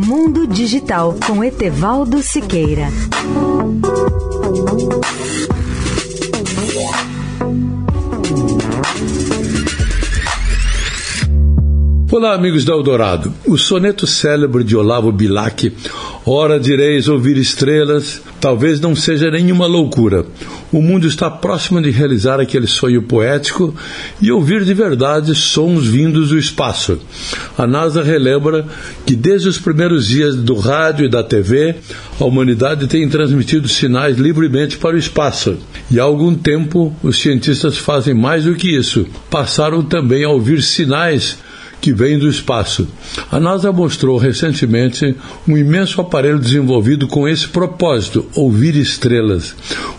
Mundo Digital com Etevaldo Siqueira. Olá, amigos da Eldorado. O soneto célebre de Olavo Bilac, Ora direis ouvir estrelas, talvez não seja nenhuma loucura. O mundo está próximo de realizar aquele sonho poético e ouvir de verdade sons vindos do espaço. A NASA relembra que desde os primeiros dias do rádio e da TV, a humanidade tem transmitido sinais livremente para o espaço. E há algum tempo, os cientistas fazem mais do que isso. Passaram também a ouvir sinais que vem do espaço. A NASA mostrou recentemente um imenso aparelho desenvolvido com esse propósito, ouvir estrelas.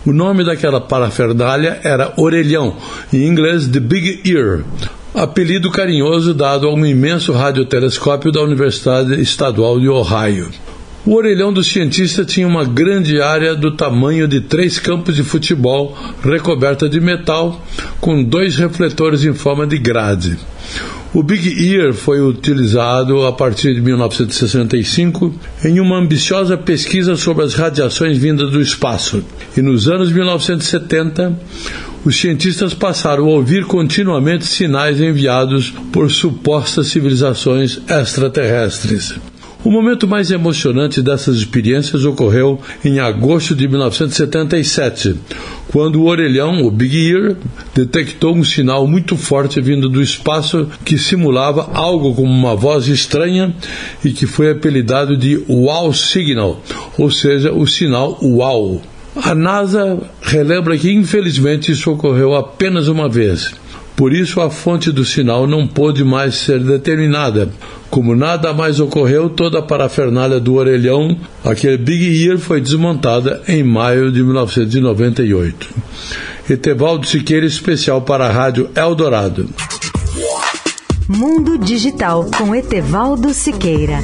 O nome daquela parafernália era orelhão, em inglês The Big Ear, apelido carinhoso dado a um imenso radiotelescópio da Universidade Estadual de Ohio. O orelhão do cientista tinha uma grande área do tamanho de três campos de futebol recoberta de metal, com dois refletores em forma de grade. O Big Ear foi utilizado a partir de 1965 em uma ambiciosa pesquisa sobre as radiações vindas do espaço. E nos anos 1970, os cientistas passaram a ouvir continuamente sinais enviados por supostas civilizações extraterrestres. O momento mais emocionante dessas experiências ocorreu em agosto de 1977, quando o orelhão, o Big Ear, detectou um sinal muito forte vindo do espaço que simulava algo como uma voz estranha e que foi apelidado de Wow Signal, ou seja, o sinal Wow. A NASA relembra que infelizmente isso ocorreu apenas uma vez. Por isso, a fonte do sinal não pôde mais ser determinada. Como nada mais ocorreu, toda a parafernália do orelhão, aquele Big Ear, foi desmontada em maio de 1998. Etevaldo Siqueira, especial para a Rádio Eldorado. Mundo Digital com Etevaldo Siqueira.